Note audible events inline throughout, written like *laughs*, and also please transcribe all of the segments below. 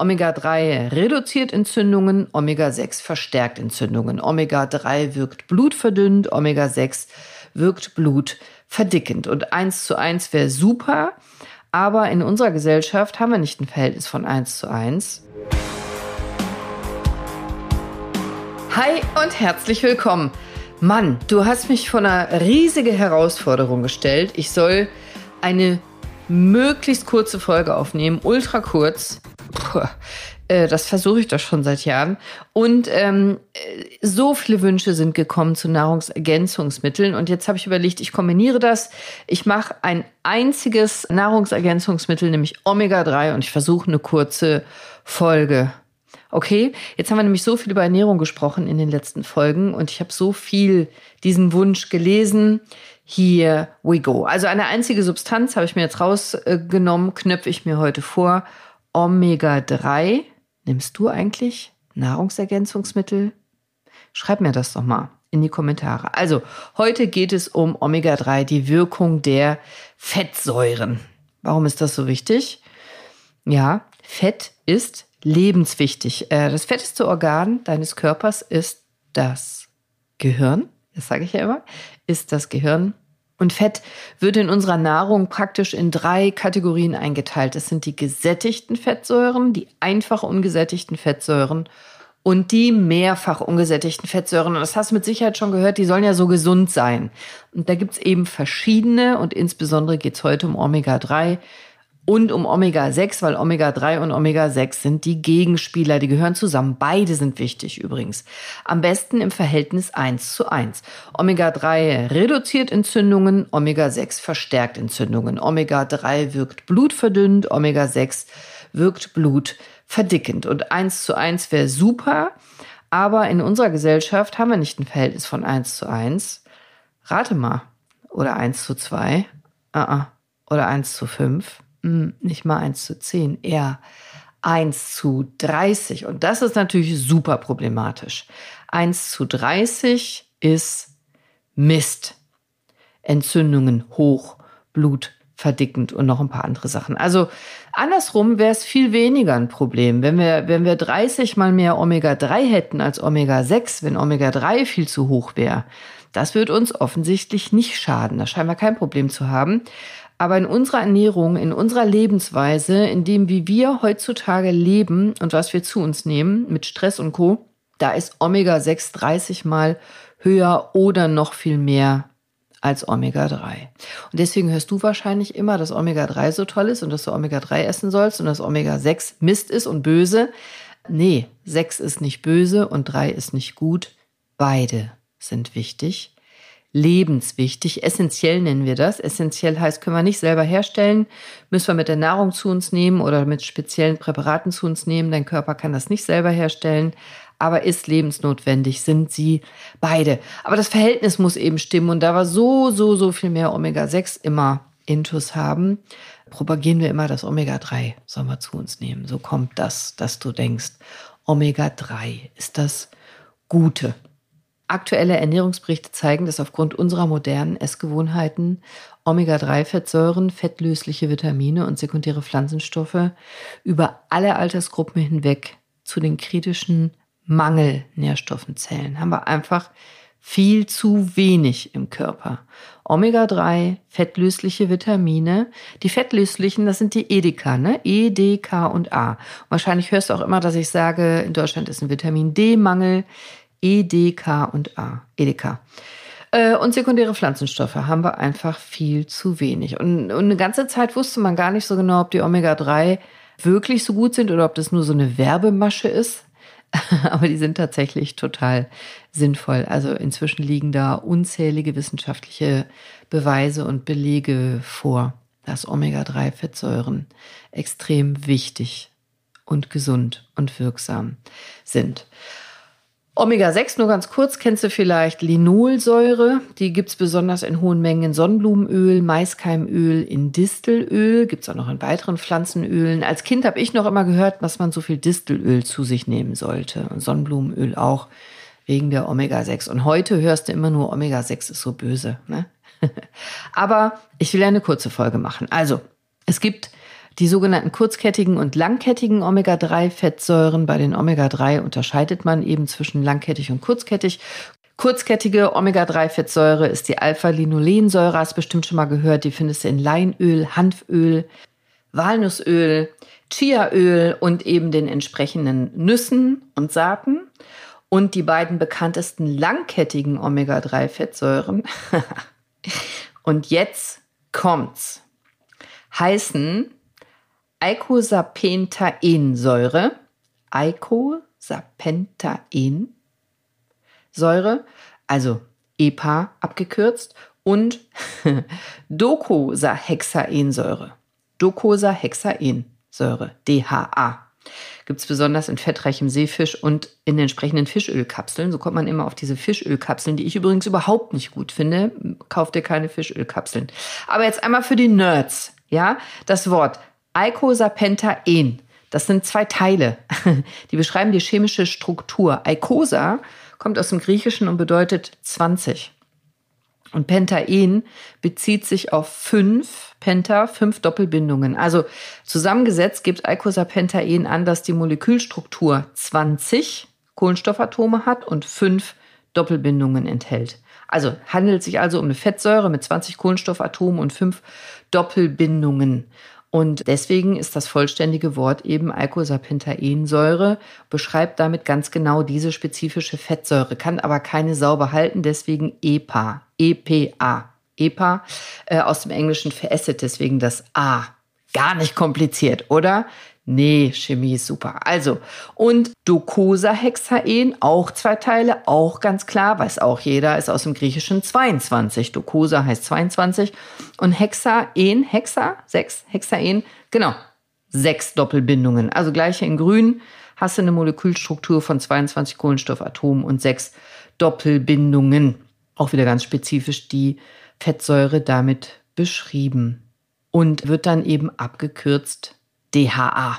Omega-3 reduziert Entzündungen, Omega-6 verstärkt Entzündungen. Omega-3 wirkt blutverdünnend, Omega-6 wirkt blutverdickend. Und eins zu eins wäre super, aber in unserer Gesellschaft haben wir nicht ein Verhältnis von eins zu eins. Hi und herzlich willkommen. Mann, du hast mich vor einer riesige Herausforderung gestellt. Ich soll eine möglichst kurze Folge aufnehmen, ultra kurz. Puh, äh, das versuche ich doch schon seit Jahren. Und ähm, so viele Wünsche sind gekommen zu Nahrungsergänzungsmitteln. Und jetzt habe ich überlegt, ich kombiniere das. Ich mache ein einziges Nahrungsergänzungsmittel, nämlich Omega-3, und ich versuche eine kurze Folge. Okay, jetzt haben wir nämlich so viel über Ernährung gesprochen in den letzten Folgen und ich habe so viel diesen Wunsch gelesen. Here we go. Also eine einzige Substanz habe ich mir jetzt rausgenommen, knöpfe ich mir heute vor. Omega-3. Nimmst du eigentlich Nahrungsergänzungsmittel? Schreib mir das doch mal in die Kommentare. Also, heute geht es um Omega-3, die Wirkung der Fettsäuren. Warum ist das so wichtig? Ja, Fett ist lebenswichtig. Äh, das fetteste Organ deines Körpers ist das Gehirn. Das sage ich ja immer. Ist das Gehirn. Und Fett wird in unserer Nahrung praktisch in drei Kategorien eingeteilt. Das sind die gesättigten Fettsäuren, die einfach ungesättigten Fettsäuren und die mehrfach ungesättigten Fettsäuren. Und das hast du mit Sicherheit schon gehört, die sollen ja so gesund sein. Und da gibt's eben verschiedene und insbesondere geht's heute um Omega-3 und um Omega-6, weil Omega-3 und Omega-6 sind die Gegenspieler, die gehören zusammen. Beide sind wichtig übrigens. Am besten im Verhältnis 1 zu 1. Omega-3 reduziert Entzündungen, Omega-6 verstärkt Entzündungen. Omega-3 wirkt blutverdünnend, Omega-6 wirkt blutverdickend. Und 1 zu 1 wäre super, aber in unserer Gesellschaft haben wir nicht ein Verhältnis von 1 zu 1. Rate mal. Oder 1 zu 2. Uh -uh. Oder 1 zu 5 hm, nicht mal 1 zu 10, eher 1 zu 30. Und das ist natürlich super problematisch. 1 zu 30 ist Mist. Entzündungen hoch, Blut verdickend und noch ein paar andere Sachen. Also andersrum wäre es viel weniger ein Problem. Wenn wir, wenn wir 30 mal mehr Omega-3 hätten als Omega-6, wenn Omega-3 viel zu hoch wäre, das wird uns offensichtlich nicht schaden. Da scheinen wir kein Problem zu haben. Aber in unserer Ernährung, in unserer Lebensweise, in dem, wie wir heutzutage leben und was wir zu uns nehmen, mit Stress und Co., da ist Omega-6 30 mal höher oder noch viel mehr als Omega-3. Und deswegen hörst du wahrscheinlich immer, dass Omega-3 so toll ist und dass du Omega-3 essen sollst und dass Omega-6 Mist ist und böse. Nee, 6 ist nicht böse und 3 ist nicht gut. Beide sind wichtig lebenswichtig. Essentiell nennen wir das. Essentiell heißt, können wir nicht selber herstellen, müssen wir mit der Nahrung zu uns nehmen oder mit speziellen Präparaten zu uns nehmen. Dein Körper kann das nicht selber herstellen, aber ist lebensnotwendig, sind sie beide. Aber das Verhältnis muss eben stimmen und da wir so, so, so viel mehr Omega-6 immer intus haben, propagieren wir immer das Omega-3 sollen wir zu uns nehmen. So kommt das, dass du denkst, Omega-3 ist das Gute. Aktuelle Ernährungsberichte zeigen, dass aufgrund unserer modernen Essgewohnheiten Omega-3-Fettsäuren, fettlösliche Vitamine und sekundäre Pflanzenstoffe über alle Altersgruppen hinweg zu den kritischen Mangelnährstoffen zählen. Haben wir einfach viel zu wenig im Körper. Omega-3, fettlösliche Vitamine. Die fettlöslichen, das sind die Edeka, ne? E, D, K und A. wahrscheinlich hörst du auch immer, dass ich sage, in Deutschland ist ein Vitamin D-Mangel. E, D, K und A. Edeka. Äh, und sekundäre Pflanzenstoffe haben wir einfach viel zu wenig. Und, und eine ganze Zeit wusste man gar nicht so genau, ob die Omega-3 wirklich so gut sind oder ob das nur so eine Werbemasche ist. *laughs* Aber die sind tatsächlich total sinnvoll. Also inzwischen liegen da unzählige wissenschaftliche Beweise und Belege vor, dass Omega-3-Fettsäuren extrem wichtig und gesund und wirksam sind. Omega-6, nur ganz kurz, kennst du vielleicht Linolsäure. Die gibt's besonders in hohen Mengen in Sonnenblumenöl, Maiskeimöl, in Distelöl. Gibt's auch noch in weiteren Pflanzenölen. Als Kind habe ich noch immer gehört, dass man so viel Distelöl zu sich nehmen sollte. Und Sonnenblumenöl auch, wegen der Omega-6. Und heute hörst du immer nur, Omega-6 ist so böse. Ne? *laughs* Aber ich will eine kurze Folge machen. Also, es gibt die sogenannten kurzkettigen und langkettigen Omega-3-Fettsäuren. Bei den Omega-3 unterscheidet man eben zwischen langkettig und kurzkettig. Kurzkettige Omega-3-Fettsäure ist die Alpha-Linolensäure, hast bestimmt schon mal gehört. Die findest du in Leinöl, Hanföl, Walnussöl, Chiaöl und eben den entsprechenden Nüssen und Saaten. Und die beiden bekanntesten langkettigen Omega-3-Fettsäuren. *laughs* und jetzt kommt's. Heißen Eicosapentaensäure, Eicosapentaensäure, also EPA abgekürzt, und *laughs* Docosahexaensäure, Docosahexaensäure, DHA. Gibt es besonders in fettreichem Seefisch und in entsprechenden Fischölkapseln. So kommt man immer auf diese Fischölkapseln, die ich übrigens überhaupt nicht gut finde. Kauft ihr keine Fischölkapseln. Aber jetzt einmal für die Nerds. Ja, das Wort Eicosapentaen. Das sind zwei Teile. *laughs* Die beschreiben die chemische Struktur. Eicosa kommt aus dem Griechischen und bedeutet 20. Und Pentaen bezieht sich auf fünf Penta, fünf Doppelbindungen. Also zusammengesetzt gibt Eicosapentaen an, dass die Molekülstruktur 20 Kohlenstoffatome hat und fünf Doppelbindungen enthält. Also handelt sich also um eine Fettsäure mit 20 Kohlenstoffatomen und fünf Doppelbindungen. Und deswegen ist das vollständige Wort eben Eicosapentaensäure, beschreibt damit ganz genau diese spezifische Fettsäure, kann aber keine sauber halten, deswegen EPA, EPA, EPA äh, aus dem Englischen für Acid, deswegen das A. Gar nicht kompliziert, oder? Nee, Chemie ist super. Also, und Docosahexaen, auch zwei Teile, auch ganz klar, weiß auch jeder, ist aus dem Griechischen 22. Docosa heißt 22. Und Hexaen, Hexa, sechs, Hexaen, genau, sechs Doppelbindungen. Also gleiche in grün hast du eine Molekülstruktur von 22 Kohlenstoffatomen und sechs Doppelbindungen. Auch wieder ganz spezifisch die Fettsäure damit beschrieben. Und wird dann eben abgekürzt DHA.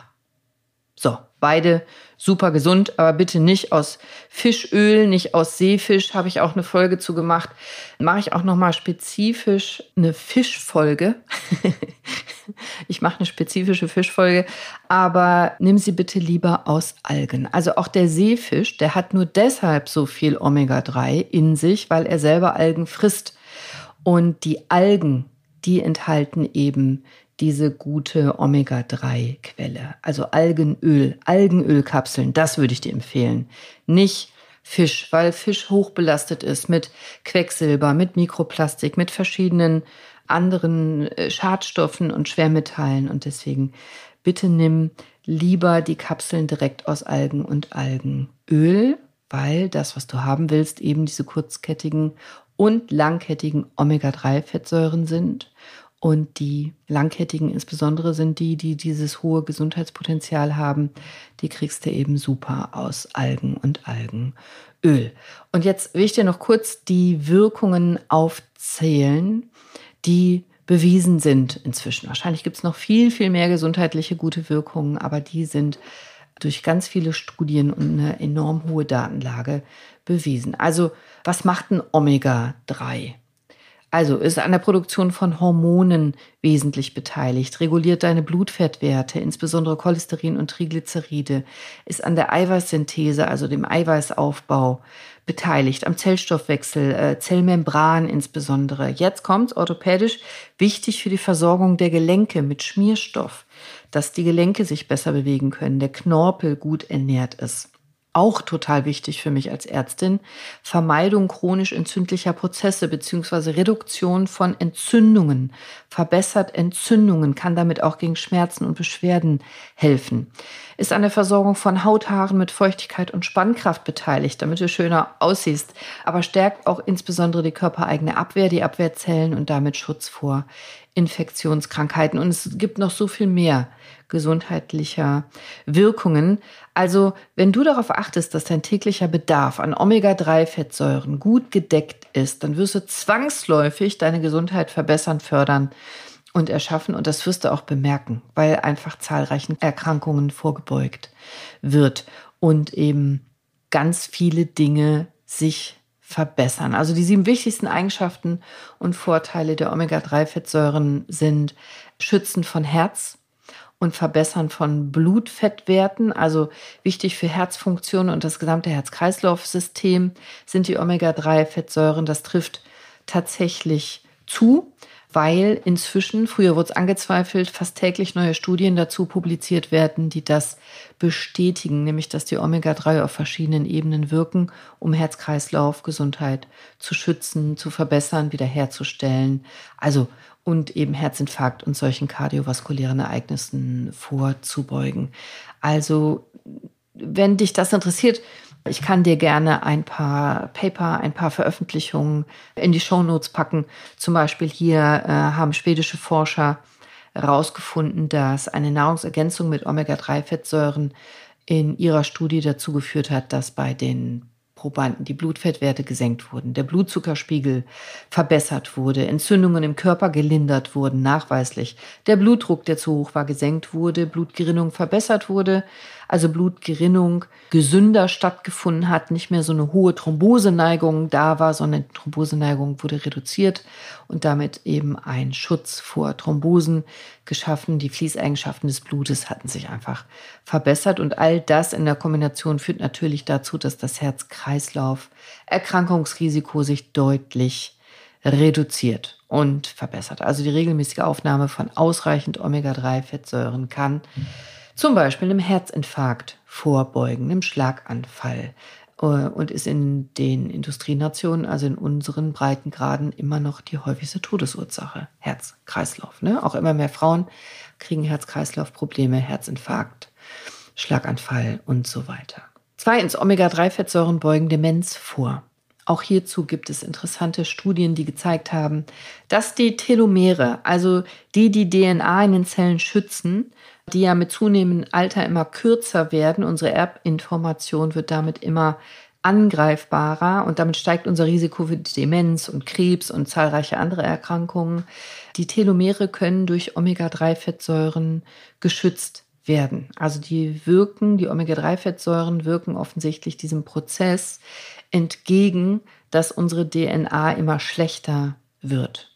So, beide super gesund, aber bitte nicht aus Fischöl, nicht aus Seefisch, habe ich auch eine Folge zu gemacht. Mache ich auch noch mal spezifisch eine Fischfolge. *laughs* ich mache eine spezifische Fischfolge, aber nimm sie bitte lieber aus Algen. Also auch der Seefisch, der hat nur deshalb so viel Omega-3 in sich, weil er selber Algen frisst. Und die Algen, die enthalten eben diese gute Omega-3-Quelle. Also Algenöl, Algenölkapseln, das würde ich dir empfehlen. Nicht Fisch, weil Fisch hochbelastet ist mit Quecksilber, mit Mikroplastik, mit verschiedenen anderen äh, Schadstoffen und Schwermetallen. Und deswegen bitte nimm lieber die Kapseln direkt aus Algen und Algenöl, weil das, was du haben willst, eben diese kurzkettigen und langkettigen Omega-3-Fettsäuren sind. Und die langkettigen insbesondere sind die, die dieses hohe Gesundheitspotenzial haben. Die kriegst du eben super aus Algen und Algenöl. Und jetzt will ich dir noch kurz die Wirkungen aufzählen, die bewiesen sind inzwischen. Wahrscheinlich gibt es noch viel, viel mehr gesundheitliche gute Wirkungen, aber die sind durch ganz viele Studien und eine enorm hohe Datenlage bewiesen. Also was macht ein Omega-3? Also ist an der Produktion von Hormonen wesentlich beteiligt, reguliert deine Blutfettwerte, insbesondere Cholesterin und Triglyceride, ist an der Eiweißsynthese, also dem Eiweißaufbau beteiligt, am Zellstoffwechsel, äh, Zellmembran insbesondere. Jetzt kommt's orthopädisch wichtig für die Versorgung der Gelenke mit Schmierstoff, dass die Gelenke sich besser bewegen können, der Knorpel gut ernährt ist auch total wichtig für mich als Ärztin, Vermeidung chronisch entzündlicher Prozesse beziehungsweise Reduktion von Entzündungen, verbessert Entzündungen, kann damit auch gegen Schmerzen und Beschwerden helfen. Ist an der Versorgung von Hauthaaren mit Feuchtigkeit und Spannkraft beteiligt, damit du schöner aussiehst, aber stärkt auch insbesondere die körpereigene Abwehr, die Abwehrzellen und damit Schutz vor Infektionskrankheiten. Und es gibt noch so viel mehr gesundheitlicher Wirkungen. Also, wenn du darauf achtest, dass dein täglicher Bedarf an Omega-3-Fettsäuren gut gedeckt ist, dann wirst du zwangsläufig deine Gesundheit verbessern, fördern und erschaffen. Und das wirst du auch bemerken, weil einfach zahlreichen Erkrankungen vorgebeugt wird und eben ganz viele Dinge sich verbessern. Also die sieben wichtigsten Eigenschaften und Vorteile der Omega-3-Fettsäuren sind Schützen von Herz und Verbessern von Blutfettwerten, also wichtig für Herzfunktion und das gesamte Herz-Kreislauf-System sind die Omega-3-Fettsäuren. Das trifft tatsächlich zu weil inzwischen, früher wurde es angezweifelt, fast täglich neue Studien dazu publiziert werden, die das bestätigen, nämlich dass die Omega-3 auf verschiedenen Ebenen wirken, um Herz-Kreislauf, Gesundheit zu schützen, zu verbessern, wiederherzustellen. Also und eben Herzinfarkt und solchen kardiovaskulären Ereignissen vorzubeugen. Also, wenn dich das interessiert, ich kann dir gerne ein paar Paper, ein paar Veröffentlichungen in die Shownotes packen. Zum Beispiel hier äh, haben schwedische Forscher herausgefunden, dass eine Nahrungsergänzung mit Omega-3-Fettsäuren in ihrer Studie dazu geführt hat, dass bei den Probanden die Blutfettwerte gesenkt wurden, der Blutzuckerspiegel verbessert wurde, Entzündungen im Körper gelindert wurden, nachweislich, der Blutdruck, der zu hoch war, gesenkt wurde, Blutgerinnung verbessert wurde, also Blutgerinnung gesünder stattgefunden hat, nicht mehr so eine hohe Thromboseneigung da war, sondern Thromboseneigung wurde reduziert und damit eben ein Schutz vor Thrombosen geschaffen. Die Fließeigenschaften des Blutes hatten sich einfach verbessert und all das in der Kombination führt natürlich dazu, dass das Herz-Kreislauf-Erkrankungsrisiko sich deutlich reduziert und verbessert. Also die regelmäßige Aufnahme von ausreichend Omega-3-Fettsäuren kann zum Beispiel einem Herzinfarkt vorbeugen, einem Schlaganfall und ist in den Industrienationen, also in unseren Breitengraden, immer noch die häufigste Todesursache. Herz-Kreislauf. Ne? Auch immer mehr Frauen kriegen Herz-Kreislauf-Probleme, Herzinfarkt, Schlaganfall und so weiter. Zweitens, Omega-3-Fettsäuren beugen Demenz vor. Auch hierzu gibt es interessante Studien, die gezeigt haben, dass die Telomere, also die die DNA in den Zellen schützen, die ja mit zunehmendem Alter immer kürzer werden, unsere Erbinformation wird damit immer angreifbarer und damit steigt unser Risiko für Demenz und Krebs und zahlreiche andere Erkrankungen. Die Telomere können durch Omega-3-Fettsäuren geschützt werden. Also die wirken, die Omega-3-Fettsäuren wirken offensichtlich diesem Prozess entgegen, dass unsere DNA immer schlechter wird.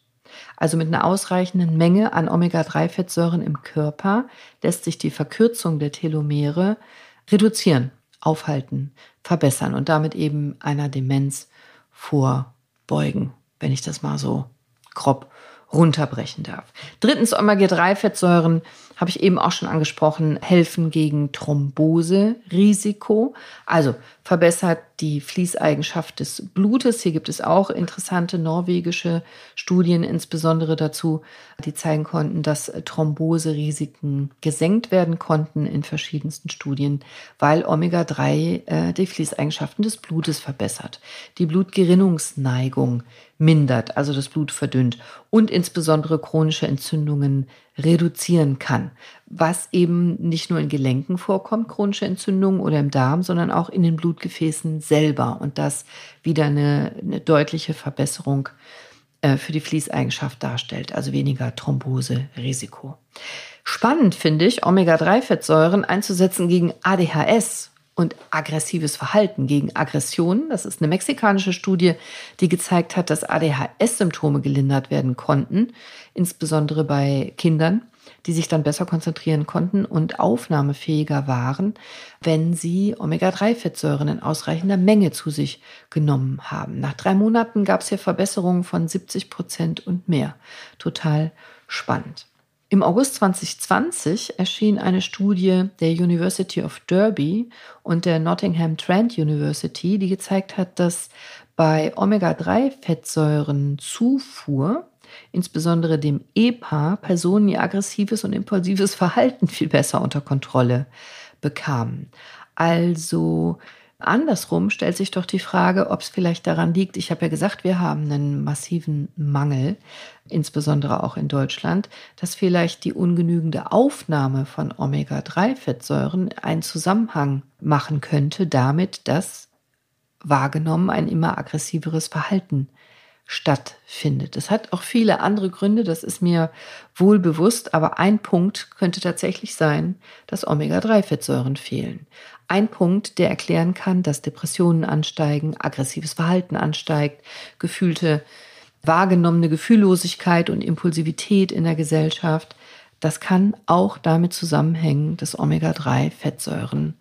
Also mit einer ausreichenden Menge an Omega-3-Fettsäuren im Körper lässt sich die Verkürzung der Telomere reduzieren, aufhalten, verbessern und damit eben einer Demenz vorbeugen, wenn ich das mal so grob runterbrechen darf. Drittens, Omega-3-Fettsäuren habe ich eben auch schon angesprochen, helfen gegen Thromboserisiko. Also verbessert die Fließeigenschaft des Blutes. Hier gibt es auch interessante norwegische Studien, insbesondere dazu, die zeigen konnten, dass Thromboserisiken gesenkt werden konnten in verschiedensten Studien, weil Omega-3 äh, die Fließeigenschaften des Blutes verbessert, die Blutgerinnungsneigung mindert, also das Blut verdünnt und insbesondere chronische Entzündungen reduzieren kann, was eben nicht nur in Gelenken vorkommt, chronische Entzündungen oder im Darm, sondern auch in den Blutgefäßen selber. Und das wieder eine, eine deutliche Verbesserung äh, für die Fließeigenschaft darstellt, also weniger Thromboserisiko. Spannend finde ich, Omega-3-Fettsäuren einzusetzen gegen ADHS und aggressives Verhalten gegen Aggressionen. Das ist eine mexikanische Studie, die gezeigt hat, dass ADHS-Symptome gelindert werden konnten, insbesondere bei Kindern, die sich dann besser konzentrieren konnten und aufnahmefähiger waren, wenn sie Omega-3-Fettsäuren in ausreichender Menge zu sich genommen haben. Nach drei Monaten gab es hier Verbesserungen von 70 Prozent und mehr. Total spannend. Im August 2020 erschien eine Studie der University of Derby und der Nottingham Trent University, die gezeigt hat, dass bei Omega-3-Fettsäurenzufuhr, insbesondere dem EPA, Personen ihr aggressives und impulsives Verhalten viel besser unter Kontrolle bekamen. Also Andersrum stellt sich doch die Frage, ob es vielleicht daran liegt, ich habe ja gesagt, wir haben einen massiven Mangel, insbesondere auch in Deutschland, dass vielleicht die ungenügende Aufnahme von Omega-3-Fettsäuren einen Zusammenhang machen könnte damit, dass wahrgenommen ein immer aggressiveres Verhalten stattfindet. Es hat auch viele andere Gründe, das ist mir wohl bewusst, aber ein Punkt könnte tatsächlich sein, dass Omega-3-Fettsäuren fehlen. Ein Punkt, der erklären kann, dass Depressionen ansteigen, aggressives Verhalten ansteigt, gefühlte, wahrgenommene Gefühllosigkeit und Impulsivität in der Gesellschaft, das kann auch damit zusammenhängen, dass Omega-3-Fettsäuren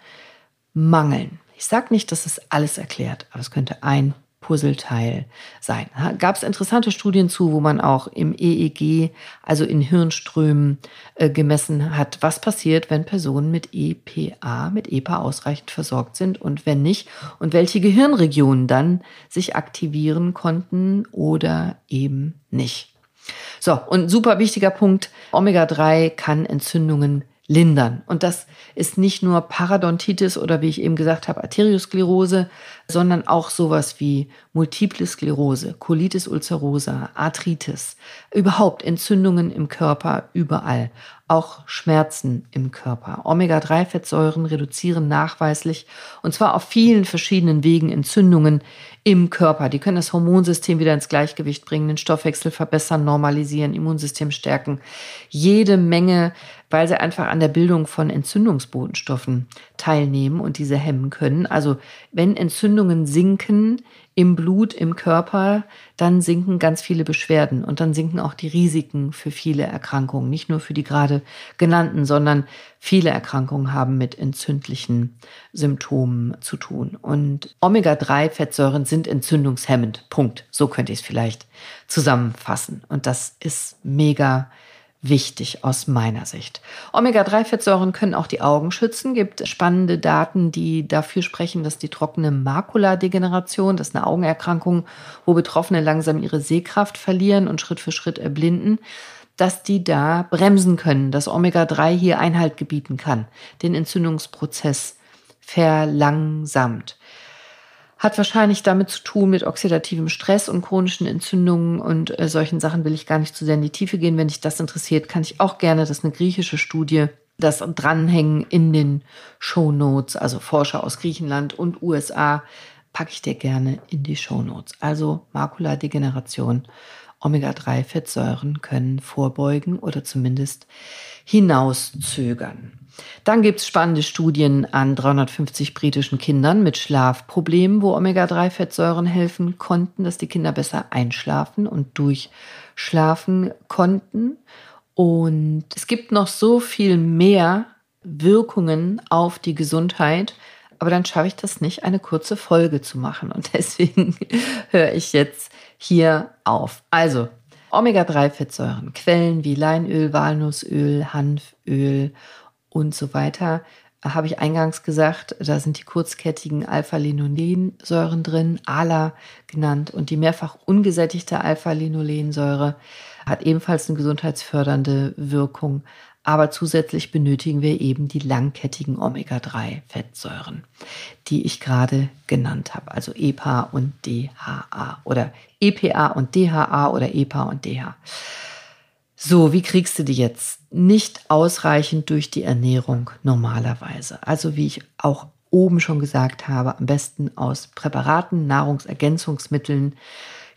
mangeln. Ich sage nicht, dass es alles erklärt, aber es könnte ein Puzzleteil sein. Gab es interessante Studien zu, wo man auch im EEG, also in Hirnströmen, äh, gemessen hat, was passiert, wenn Personen mit EPA, mit EPA ausreichend versorgt sind und wenn nicht und welche Gehirnregionen dann sich aktivieren konnten oder eben nicht. So, und super wichtiger Punkt, Omega-3 kann Entzündungen lindern. Und das ist nicht nur Parodontitis oder wie ich eben gesagt habe, Arteriosklerose, sondern auch sowas wie Multiple Sklerose, Colitis ulcerosa, Arthritis, überhaupt Entzündungen im Körper überall, auch Schmerzen im Körper. Omega-3-Fettsäuren reduzieren nachweislich und zwar auf vielen verschiedenen Wegen Entzündungen im Körper. Die können das Hormonsystem wieder ins Gleichgewicht bringen, den Stoffwechsel verbessern, normalisieren, Immunsystem stärken. Jede Menge, weil sie einfach an der Bildung von Entzündungsbotenstoffen teilnehmen und diese hemmen können. Also wenn Entzündungen sinken, im Blut, im Körper, dann sinken ganz viele Beschwerden und dann sinken auch die Risiken für viele Erkrankungen. Nicht nur für die gerade genannten, sondern viele Erkrankungen haben mit entzündlichen Symptomen zu tun. Und Omega-3-Fettsäuren sind entzündungshemmend. Punkt. So könnte ich es vielleicht zusammenfassen. Und das ist mega wichtig aus meiner Sicht. Omega-3-Fettsäuren können auch die Augen schützen. Gibt spannende Daten, die dafür sprechen, dass die trockene Makuladegeneration, das ist eine Augenerkrankung, wo Betroffene langsam ihre Sehkraft verlieren und Schritt für Schritt erblinden, dass die da bremsen können, dass Omega-3 hier Einhalt gebieten kann, den Entzündungsprozess verlangsamt hat wahrscheinlich damit zu tun mit oxidativem Stress und chronischen Entzündungen und äh, solchen Sachen will ich gar nicht zu sehr in die Tiefe gehen. Wenn dich das interessiert, kann ich auch gerne, das ist eine griechische Studie, das dranhängen in den Show Notes, also Forscher aus Griechenland und USA, packe ich dir gerne in die Show Notes. Also Makuladegeneration, Omega-3-Fettsäuren können vorbeugen oder zumindest hinauszögern. Dann gibt es spannende Studien an 350 britischen Kindern mit Schlafproblemen, wo Omega-3-Fettsäuren helfen konnten, dass die Kinder besser einschlafen und durchschlafen konnten. Und es gibt noch so viel mehr Wirkungen auf die Gesundheit, aber dann schaffe ich das nicht, eine kurze Folge zu machen. Und *laughs* deswegen höre ich jetzt hier auf. Also, Omega-3-Fettsäuren, Quellen wie Leinöl, Walnussöl, Hanföl und so weiter, habe ich eingangs gesagt, da sind die kurzkettigen Alpha-Linolensäuren drin, ALA genannt, und die mehrfach ungesättigte Alpha-Linolensäure hat ebenfalls eine gesundheitsfördernde Wirkung, aber zusätzlich benötigen wir eben die langkettigen Omega-3-Fettsäuren, die ich gerade genannt habe, also EPA und DHA oder EPA und DHA oder EPA und DHA. So, wie kriegst du die jetzt? Nicht ausreichend durch die Ernährung normalerweise. Also wie ich auch oben schon gesagt habe, am besten aus Präparaten, Nahrungsergänzungsmitteln.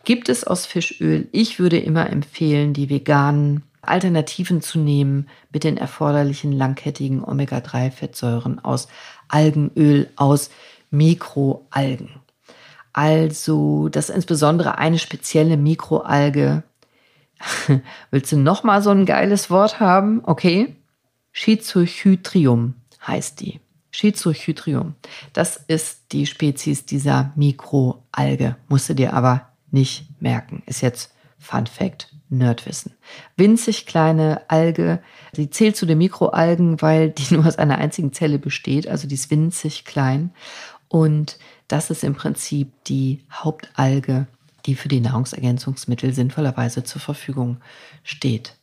Gibt es aus Fischöl? Ich würde immer empfehlen, die veganen Alternativen zu nehmen mit den erforderlichen langkettigen Omega-3-Fettsäuren aus Algenöl, aus Mikroalgen. Also, das ist insbesondere eine spezielle Mikroalge, *laughs* Willst du noch mal so ein geiles Wort haben? Okay. Schizochytrium heißt die. Schizochytrium. Das ist die Spezies dieser Mikroalge. Musst du dir aber nicht merken. Ist jetzt Fun Fact, Nerdwissen. Winzig kleine Alge. Sie zählt zu den Mikroalgen, weil die *laughs* nur aus einer einzigen Zelle besteht. Also die ist winzig klein. Und das ist im Prinzip die Hauptalge die für die Nahrungsergänzungsmittel sinnvollerweise zur Verfügung steht.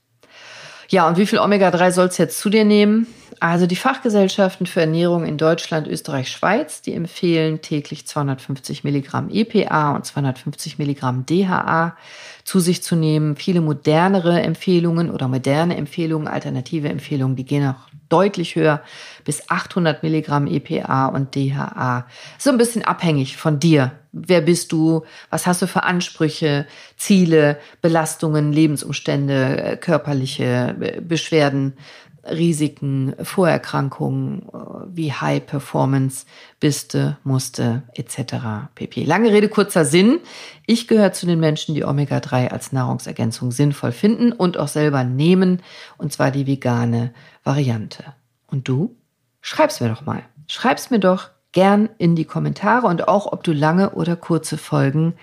Ja, und wie viel Omega-3 soll es jetzt zu dir nehmen? Also die Fachgesellschaften für Ernährung in Deutschland, Österreich, Schweiz, die empfehlen täglich 250 Milligramm EPA und 250 Milligramm DHA zu sich zu nehmen. Viele modernere Empfehlungen oder moderne Empfehlungen, alternative Empfehlungen, die gehen auch deutlich höher, bis 800 Milligramm EPA und DHA. So ein bisschen abhängig von dir. Wer bist du? Was hast du für Ansprüche, Ziele, Belastungen, Lebensumstände, äh, körperliche äh, Beschwerden? Risiken, Vorerkrankungen äh, wie High Performance, biste, musste etc. pp. Lange Rede, kurzer Sinn. Ich gehöre zu den Menschen, die Omega-3 als Nahrungsergänzung sinnvoll finden und auch selber nehmen, und zwar die vegane Variante. Und du? Schreib's mir doch mal. Schreib's mir doch gern in die Kommentare und auch, ob du lange oder kurze Folgen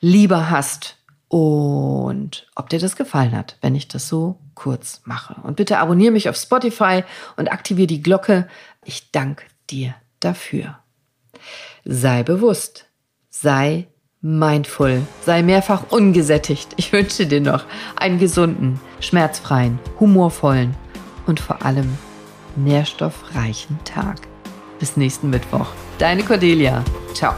lieber hast und ob dir das gefallen hat, wenn ich das so kurz mache. Und bitte abonniere mich auf Spotify und aktiviere die Glocke. Ich danke dir dafür. Sei bewusst, sei mindful, sei mehrfach ungesättigt. Ich wünsche dir noch einen gesunden, schmerzfreien, humorvollen und vor allem nährstoffreichen Tag. Bis nächsten Mittwoch. Deine Cordelia. Ciao.